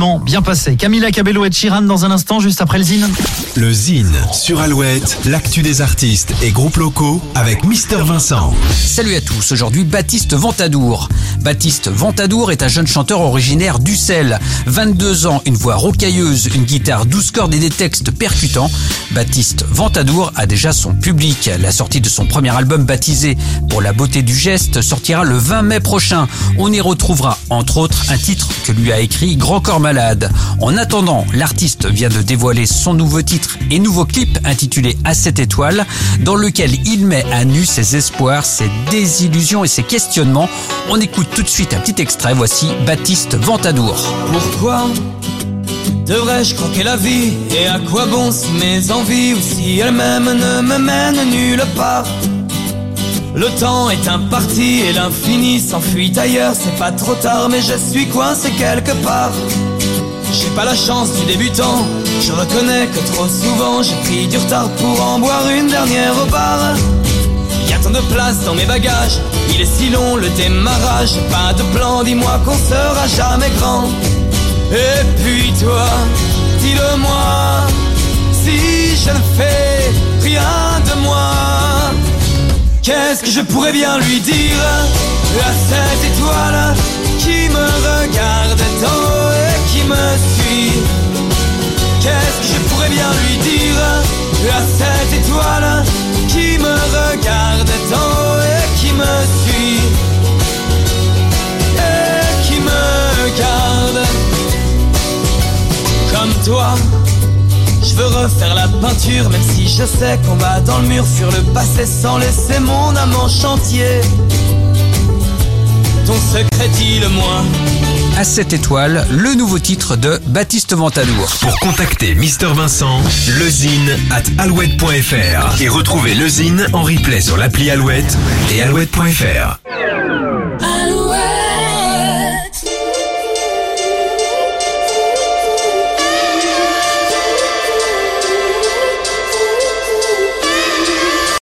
Bon, bien passé. Camila Cabello et Chiran dans un instant, juste après le Zine. Le Zine sur Alouette, l'actu des artistes et groupes locaux avec Mister Vincent. Salut à tous, aujourd'hui Baptiste Ventadour. Baptiste Ventadour est un jeune chanteur originaire d'Ussel. 22 ans, une voix rocailleuse, une guitare 12 cordes et des textes percutants. Baptiste Ventadour a déjà son public. La sortie de son premier album baptisé Pour la beauté du geste sortira le 20 mai prochain. On y retrouvera entre autres un titre que lui a écrit Grand Corps En attendant, l'artiste vient de dévoiler son nouveau titre et nouveau clip intitulé À cette étoile, dans lequel il met à nu ses espoirs, ses désillusions et ses questionnements. On écoute tout de suite un petit extrait. Voici Baptiste Ventadour. Pourquoi devrais-je croquer la vie? Et à quoi bon si mes envies ou si elles-mêmes ne me mènent nulle part? Le temps est imparti et l'infini s'enfuit ailleurs C'est pas trop tard mais je suis coincé quelque part J'ai pas la chance du débutant. Je reconnais que trop souvent j'ai pris du retard pour en boire une dernière au bar. Y a tant de place dans mes bagages, il est si long le démarrage, pas de plan, dis-moi qu'on sera jamais grand. Et puis toi, dis-le-moi, si je ne fais rien de moi, qu'est-ce que je pourrais bien lui dire à cette étoile qui me regarde tant? À cette étoile qui me regarde tant et qui me suit et qui me garde comme toi. Je veux refaire la peinture, même si je sais qu'on va dans le mur sur le passé sans laisser mon âme en chantier. Ton secret, dis-le-moi. À cette étoile, le nouveau titre de Baptiste Ventadour. Pour contacter Mister Vincent, lezine at alouette.fr et retrouver le Zine en replay sur l'appli Alouette et alouette.fr.